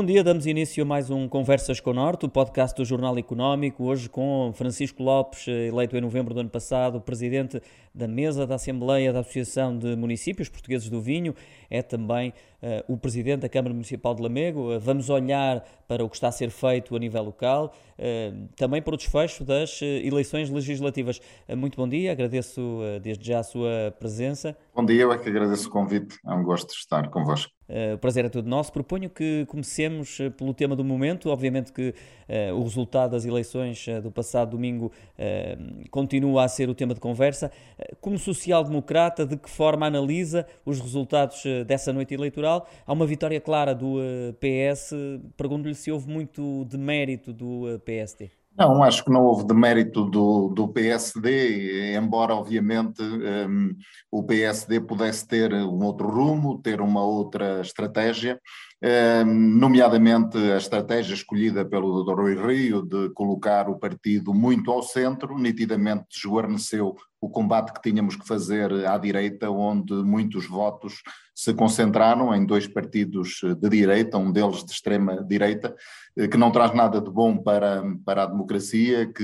Bom dia, damos início a mais um Conversas com o Norte, o podcast do Jornal Económico, hoje com Francisco Lopes, eleito em novembro do ano passado, presidente da mesa da Assembleia da Associação de Municípios Portugueses do Vinho, é também o presidente da Câmara Municipal de Lamego. Uh, vamos olhar para o que está a ser feito a nível local, uh, também para o desfecho das eleições legislativas. muito bom dia, agradeço desde já a sua presença. Bom dia, eu é que agradeço o convite, é um gosto de estar convosco. Uh, o prazer é todo nosso. Proponho que comecemos uh, pelo tema do momento. Obviamente que uh, o resultado das eleições do passado domingo continua a ser o tema de conversa. como social-democrata, de que forma analisa os resultados dessa noite eleitoral? Há uma vitória clara do PS. Pergunto-lhe se houve muito de mérito do PSD. Não, acho que não houve demérito do, do PSD, embora obviamente um, o PSD pudesse ter um outro rumo, ter uma outra estratégia, um, nomeadamente a estratégia escolhida pelo Dr. Rui Rio de colocar o partido muito ao centro, nitidamente desguarneceu o combate que tínhamos que fazer à direita, onde muitos votos se concentraram em dois partidos de direita, um deles de extrema direita, eh, que não traz nada de bom para, para a democracia, que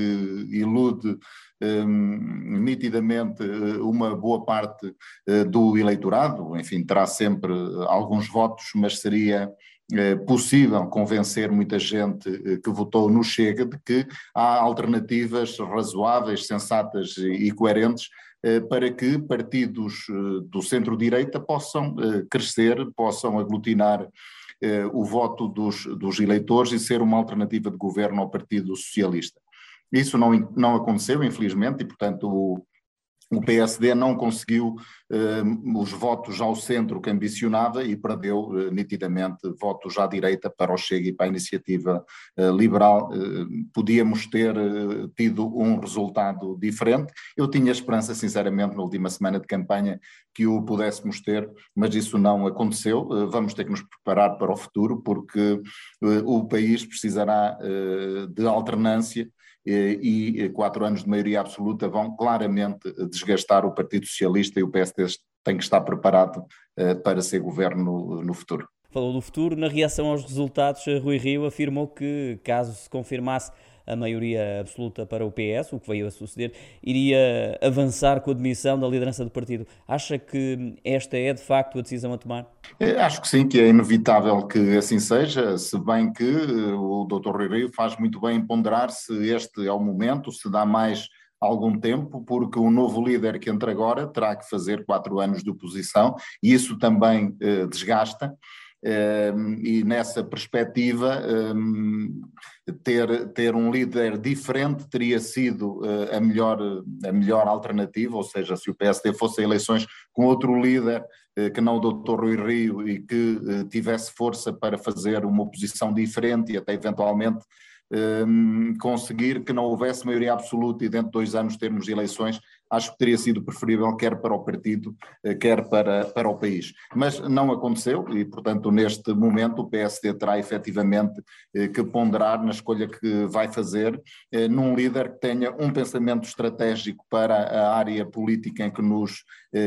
ilude um, nitidamente eh, uma boa parte uh, do eleitorado, enfim, terá sempre alguns votos, mas seria possível convencer muita gente que votou no Chega de que há alternativas razoáveis, sensatas e coerentes para que partidos do centro-direita possam crescer, possam aglutinar o voto dos, dos eleitores e ser uma alternativa de governo ao Partido Socialista. Isso não, não aconteceu, infelizmente, e, portanto, o, o PSD não conseguiu uh, os votos ao centro que ambicionava e perdeu uh, nitidamente votos à direita para o Chega e para a iniciativa uh, liberal. podíamos ter tido um resultado diferente. Eu tinha esperança, sinceramente, na última semana de campanha que o pudéssemos ter, mas isso não aconteceu. vamos ter que nos preparar para o futuro, porque o país precisará de alternância e quatro anos de maioria absoluta vão claramente desgastar o Partido Socialista e o PSD tem que estar preparado eh, para ser governo no futuro. Falou do futuro, na reação aos resultados, Rui Rio afirmou que, caso se confirmasse a maioria absoluta para o PS, o que veio a suceder, iria avançar com a demissão da liderança do partido. Acha que esta é de facto a decisão a tomar? É, acho que sim, que é inevitável que assim seja, se bem que o Dr. Rio faz muito bem em ponderar se este é o momento, se dá mais algum tempo, porque o novo líder que entra agora terá que fazer quatro anos de oposição e isso também eh, desgasta. Ehm, e nessa perspectiva ehm, ter, ter um líder diferente teria sido eh, a melhor, a melhor alternativa, ou seja, se o PSD fosse a eleições com outro líder eh, que não o Dr. Rui Rio e que eh, tivesse força para fazer uma oposição diferente e até eventualmente ehm, conseguir que não houvesse maioria absoluta e dentro de dois anos termos eleições, acho que teria sido preferível quer para o partido, eh, quer para, para o país. Mas não aconteceu e, portanto, neste momento o PSD terá efetivamente eh, que ponderar na escolha que vai fazer eh, num líder que tenha um pensamento estratégico para a área política em que nos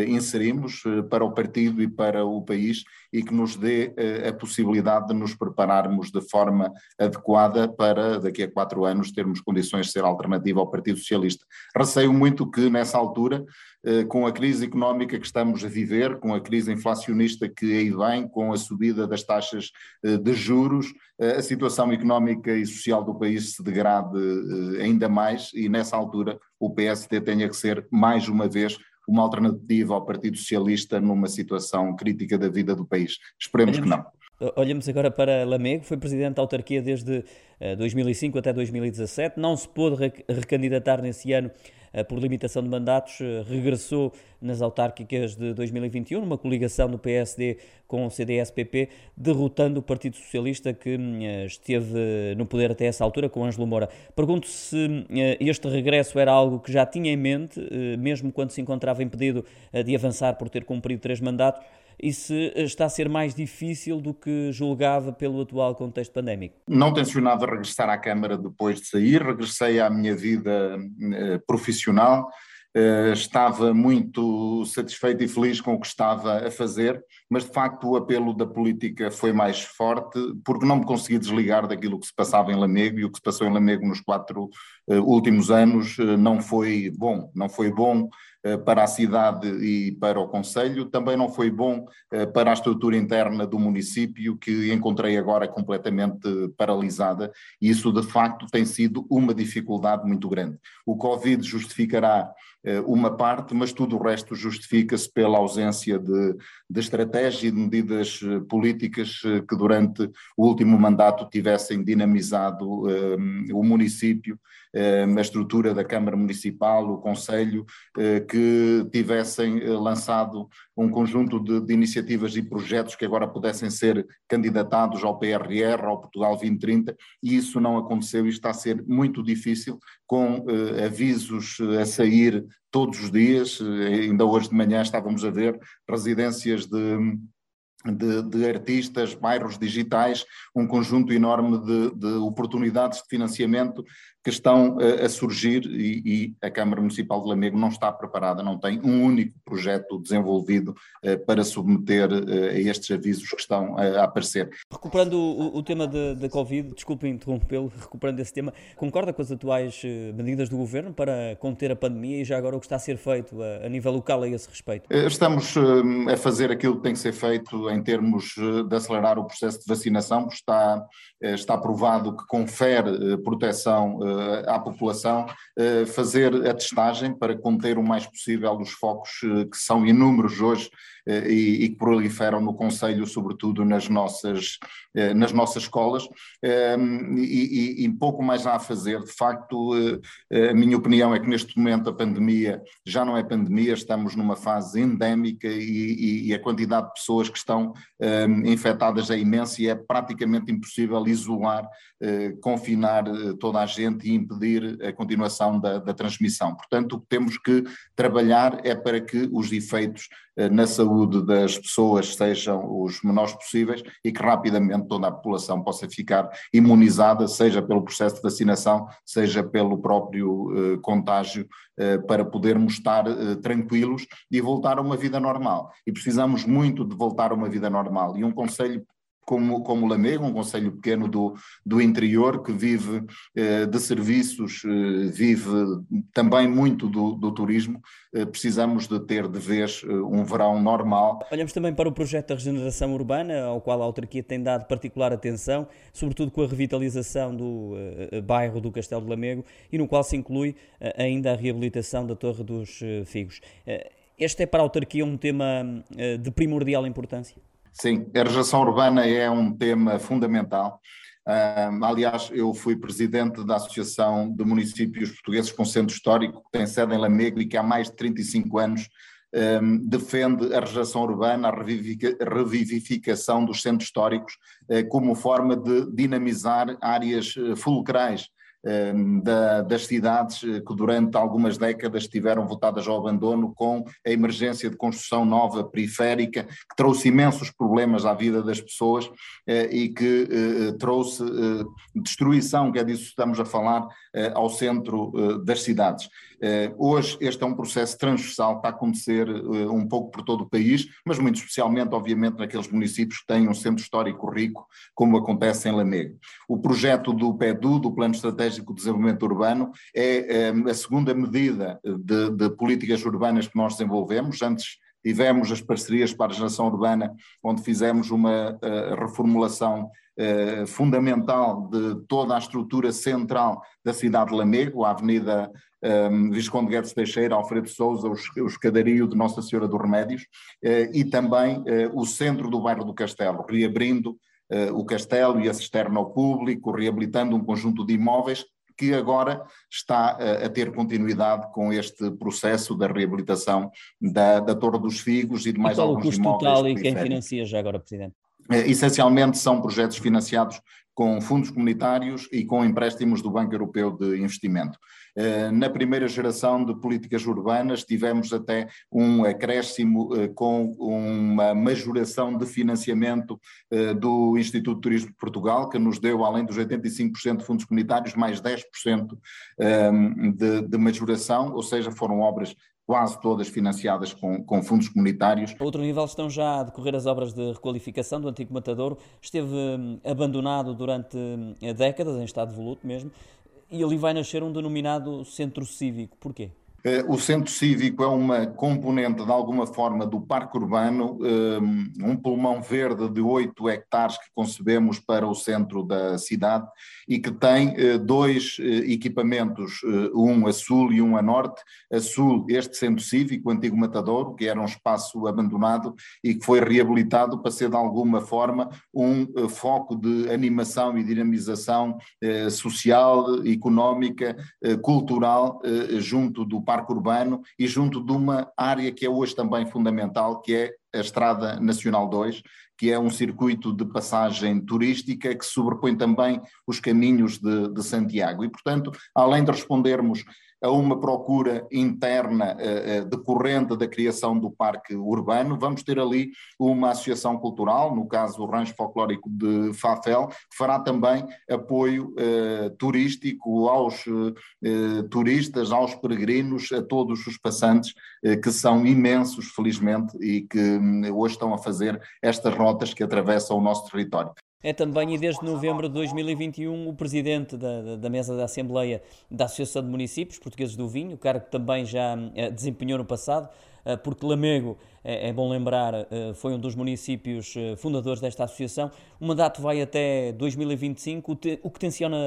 inserimos, para o partido e para o país e que nos dê a possibilidade de nos prepararmos de forma adequada para daqui a quatro anos termos condições de ser alternativa ao Partido Socialista. Receio muito que nessa altura, eh, com a crise económica que estamos a viver, com a crise inflacionista que aí vem, com a subida das taxas eh, de juros, eh, a situação económica e social do país se degrade ainda mais e nessa altura o PSD tenha que ser mais uma vez uma alternativa ao Partido Socialista numa situação crítica da vida do país. Esperemos que não. Olhamos agora para Lamego, foi presidente da autarquia desde 2005 até 2017, não se pôde recandidatar nesse ano eh, por limitação de mandatos, eh, regressou nas autárquicas de 2021, numa coligação do PSD com o CDS-PP, derrotando o Partido Socialista que hum, eh, esteve no poder até essa altura com Ângelo Moura. Pergunto se este regresso era algo que já tinha em mente, mesmo quando se encontrava impedido de avançar por ter cumprido três mandatos, e se está a ser mais difícil do que julgava pelo atual contexto pandémico? Não tencionava regressar à Câmara depois de sair, regressei à minha vida eh, profissional. estava muito satisfeito e feliz com o que estava a fazer, mas de facto o apelo da política foi mais forte, porque não me consegui desligar daquilo que se passava em Lamego, e o que se passou em Lamego nos quatro últimos anos não foi bom, não foi bom eh, para a cidade e para o Conselho, também não foi bom eh, para a estrutura interna do município, que encontrei agora completamente paralisada, e isso de facto tem sido uma dificuldade muito grande. O Covid justificará eh, uma parte, mas tudo o resto justifica-se pela ausência de, de estratégia e de medidas políticas que durante o último mandato tivessem dinamizado um, o município, um, a estrutura da Câmara Municipal, o Conselho, uh, que tivessem eh, lançado um conjunto de, de, iniciativas e projetos que agora pudessem ser candidatados ao PRR, ao Portugal 2030, e isso não aconteceu e está a ser muito difícil, com eh, avisos eh, a sair todos os dias. ainda hoje de manhã estávamos a ver residências de de, de, artistas, bairros digitais, um conjunto enorme de, de oportunidades de financiamento que estão uh, a surgir e, e, a Câmara Municipal de Lamego não está preparada, não tem um único projeto desenvolvido uh, para submeter uh, a estes avisos que estão a aparecer. Recuperando o, o tema da Covid, desculpe interrompê-lo, recuperando esse tema, concorda com as atuais medidas do Governo para conter a pandemia e já agora o que está a ser feito a, a nível local a esse respeito? Estamos a fazer aquilo que tem que ser feito em termos de acelerar o processo de vacinação, está, está provado que confere proteção à população fazer a testagem para conter o mais possível os focos que são inúmeros hoje e, e que proliferam no Conselho, sobretudo nas nossas, nas nossas escolas, e, e, pouco mais há a fazer. De facto, a minha opinião é que neste momento a pandemia já não é pandemia, estamos numa fase endémica e, a quantidade de pessoas que estão infectadas é imensa e é praticamente impossível isolar, confinar toda a gente e impedir a continuação da, da transmissão. Portanto, o que temos que trabalhar é para que os efeitos eh, na saúde das pessoas sejam os menores possíveis e que rapidamente toda a população possa ficar imunizada, seja pelo processo de vacinação, seja pelo próprio eh, contágio, eh, para podermos estar tranquilos e voltar a uma vida normal. E precisamos muito de voltar a uma vida normal. E um conselho como, como Lamego, um conselho pequeno do, do interior que vive eh, de serviços, eh, vive também muito do, do turismo, eh, precisamos de ter de vez eh, um verão normal. Olhamos também para o projeto da regeneração urbana, ao qual a autarquia tem dado particular atenção, sobretudo com a revitalização do eh, bairro do Castelo de Lamego e no qual se inclui ainda a reabilitação da Torre dos Figos. Este é para a autarquia um tema de primordial importância? Sim, a regeneração urbana é um tema fundamental. Uh, aliás, eu fui presidente da Associação de Municípios Portugueses com Centro Histórico, que tem sede em Lamego e que há mais de 35 anos um, defende a regeneração urbana, a revivificação dos centros históricos, uh, como forma de dinamizar áreas uh, fulcrais da, das cidades eh, que durante algumas décadas estiveram votadas ao abandono com a emergência de construção nova periférica, que trouxe imensos problemas à vida das pessoas eh, e que eh, trouxe destruição, que é disso que estamos a falar, ao centro das cidades. Hoje este é um processo transversal, está a acontecer um pouco por todo o país, mas muito especialmente, obviamente, naqueles municípios que têm um centro histórico rico, como acontece em Lamego. O projeto do PEDU, do Plano Estratégico Estratégico de Desenvolvimento Urbano é, é a segunda medida de, de políticas urbanas que nós desenvolvemos. Antes tivemos as parcerias para a geração urbana, onde fizemos uma uh, reformulação uh, fundamental de toda a estrutura central da cidade de Lamego, a Avenida um, Visconde Guedes Teixeira, Alfredo Souza, o escadario de Nossa Senhora dos Remédios, uh, e também o centro do bairro do Castelo, reabrindo uh, o castelo e a cisterna ao público, reabilitando um conjunto de imóveis que agora está uh, a ter continuidade com este processo da reabilitação da, da Torre dos Figos e de mais e alguns o custo imóveis. total e quem financia já agora, Presidente? Uh, essencialmente são projetos financiados com fundos comunitários e com empréstimos do Banco Europeu de Investimento. Eh, na primeira geração de políticas urbanas tivemos até um acréscimo eh, com uma majoração de financiamento eh, do Instituto de Turismo de Portugal, que nos deu, além dos 85% de fundos comunitários, mais 10% de, de majoração, ou seja, foram obras quase todas financiadas com, com fundos comunitários. A outro nível estão já a decorrer as obras de requalificação do antigo Matadouro. Esteve hum, abandonado durante hum, décadas, em estado de voluto mesmo, e ali vai nascer um denominado centro cívico. Porquê? Eh, o centro cívico é uma componente, de alguma forma, do parque urbano, eh, um pulmão verde de 8 hectares que concebemos para o centro da cidade e que tem eh, dois equipamentos, um a sul e um a norte. A sul, este centro cívico, o antigo Matadouro, que era um espaço abandonado e que foi reabilitado para ser, de alguma forma, um foco de animação e dinamização social, económica, cultural, junto do parque urbano e junto de uma área que é hoje também fundamental, que é a Estrada Nacional 2, que é um circuito de passagem turística que sobrepõe também os caminhos de, de Santiago. E, portanto, além de respondermos a uma procura interna uh, decorrente da criação do parque urbano. Vamos ter ali uma associação cultural, no caso o Rancho Folclórico de Fafel, que fará também apoio uh, turístico aos uh, turistas, aos peregrinos, a todos os passantes, que são imensos, felizmente, e que um, hoje estão a fazer estas rotas que atravessam o nosso território. É também, e desde novembro de 2021, o presidente da, da mesa da Assembleia da Associação de Municípios Portugueses do Vinho, cargo que também já eh, desempenhou no passado, eh, porque Lamego, é, é bom lembrar, eh, foi um dos municípios fundadores desta associação. O mandato vai até 2025. O, te, o que tenciona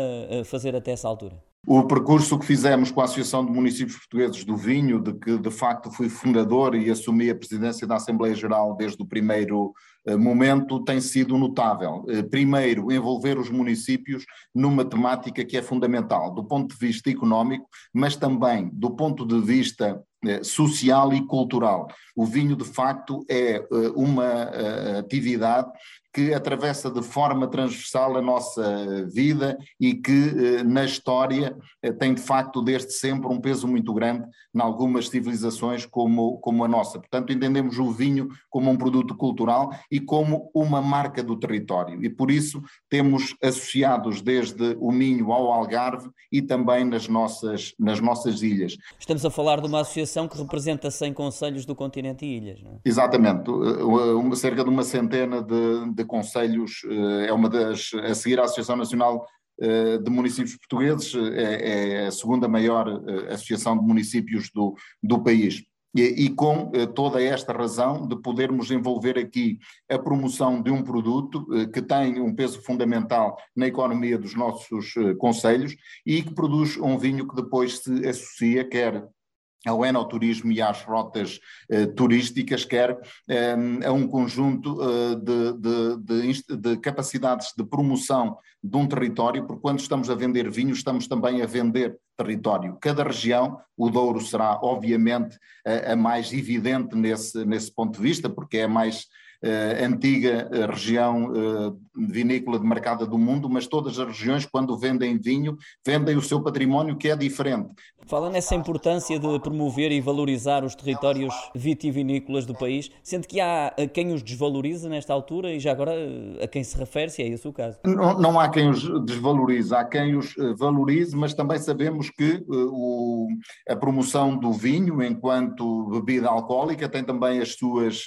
fazer até essa altura? O percurso que fizemos com a Associação de Municípios Portugueses do Vinho, de que de facto fui fundador e assumi a presidência da Assembleia Geral desde o primeiro eh, momento, tem sido notável. Eh, primeiro, envolver os municípios numa temática que é fundamental, do ponto de vista económico, mas também do ponto de vista eh, social e cultural. O vinho, de facto, é uma atividade que atravessa de forma transversal a nossa vida e que eh, na história eh, tem de facto desde sempre um peso muito grande em algumas civilizações como, como a nossa. Portanto, entendemos o vinho como um produto cultural e como uma marca do território. E por isso temos associados desde o Minho ao Algarve e também nas nossas, nas nossas ilhas. Estamos a falar de uma associação que representa 100 conselhos do continente e ilhas, não é? Exatamente, cerca de uma centena de, de de conselhos, eh, é uma das, a seguir à Associação Nacional eh, de Municípios Portugueses, é, é, a segunda maior associação de municípios do, do país. E, e, com toda esta razão de podermos envolver aqui a promoção de um produto que tem um peso fundamental na economia dos nossos conselhos e que produz um vinho que depois se associa, quer ao enoturismo e às rotas eh, turísticas, quer eh, a um conjunto eh, de, de, de, de, capacidades de promoção de um território, porque quando estamos a vender vinho, estamos também a vender território. Cada região, o Douro será obviamente a, a mais evidente nesse, nesse ponto de vista, porque é a mais antiga eh, região uh, vinícola demarcada do mundo, mas todas as regiões, quando vendem vinho, vendem o seu património que é diferente. Fala nessa importância de promover e valorizar os territórios vitivinícolas do país, sendo que há quem os desvaloriza nesta altura e já agora a quem se refere, se é esse o caso. Não, não há quem os desvalorize, há quem os valorize, mas também sabemos que o, a promoção do vinho enquanto bebida alcoólica tem também as suas,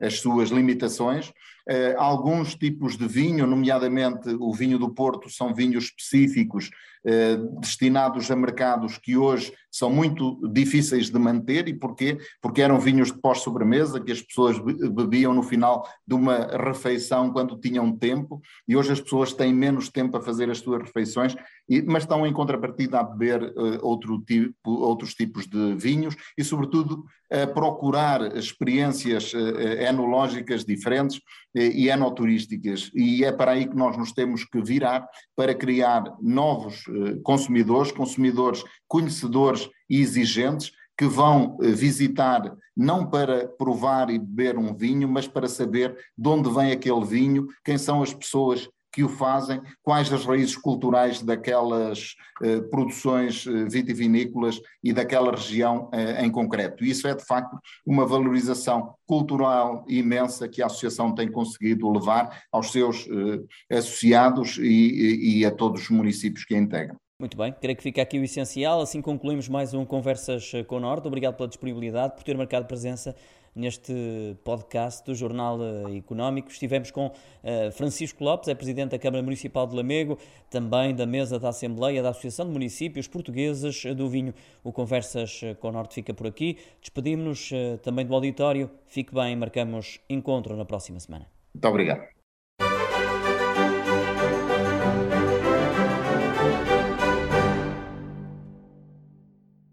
as suas limitações. Uh, alguns tipos de vinho, nomeadamente o vinho do Porto, são vinhos específicos eh, destinados a mercados que hoje são muito difíceis de manter. E porquê? Porque eram vinhos de pós-sobremesa que as pessoas bebiam no final de uma refeição quando tinham tempo, e hoje as pessoas têm menos tempo a fazer as suas refeições, e, mas estão em contrapartida a beber uh, outro tipo, outros tipos de vinhos e, sobretudo, a procurar experiências uh, enológicas diferentes uh, e enoturísticas. E é para aí que nós nos temos que virar para criar novos consumidores, consumidores conhecedores e exigentes, que vão eh, visitar não para provar e beber um vinho, mas para saber de onde vem aquele vinho, quem são as pessoas que o fazem, quais as raízes culturais daquelas eh, produções eh, vitivinícolas e daquela região eh, em concreto. Isso é, de facto, uma valorização cultural imensa que a Associação tem conseguido levar aos seus eh, associados e, e, e a todos os municípios que a integram. Muito bem, creio que fica aqui o essencial. Assim concluímos mais um Conversas com o Norte. Obrigado pela disponibilidade, por ter marcado presença neste podcast do Jornal eh, Económico. Estivemos com uh, Francisco Lopes, é Presidente da Câmara Municipal de Lamego, também da mesa da Assembleia da Associação de Municípios Portugueses do Vinho. O Conversas com o Norte fica por aqui. Despedimos-nos uh, também do auditório. Fique bem, marcamos encontro na próxima semana. Muito obrigado.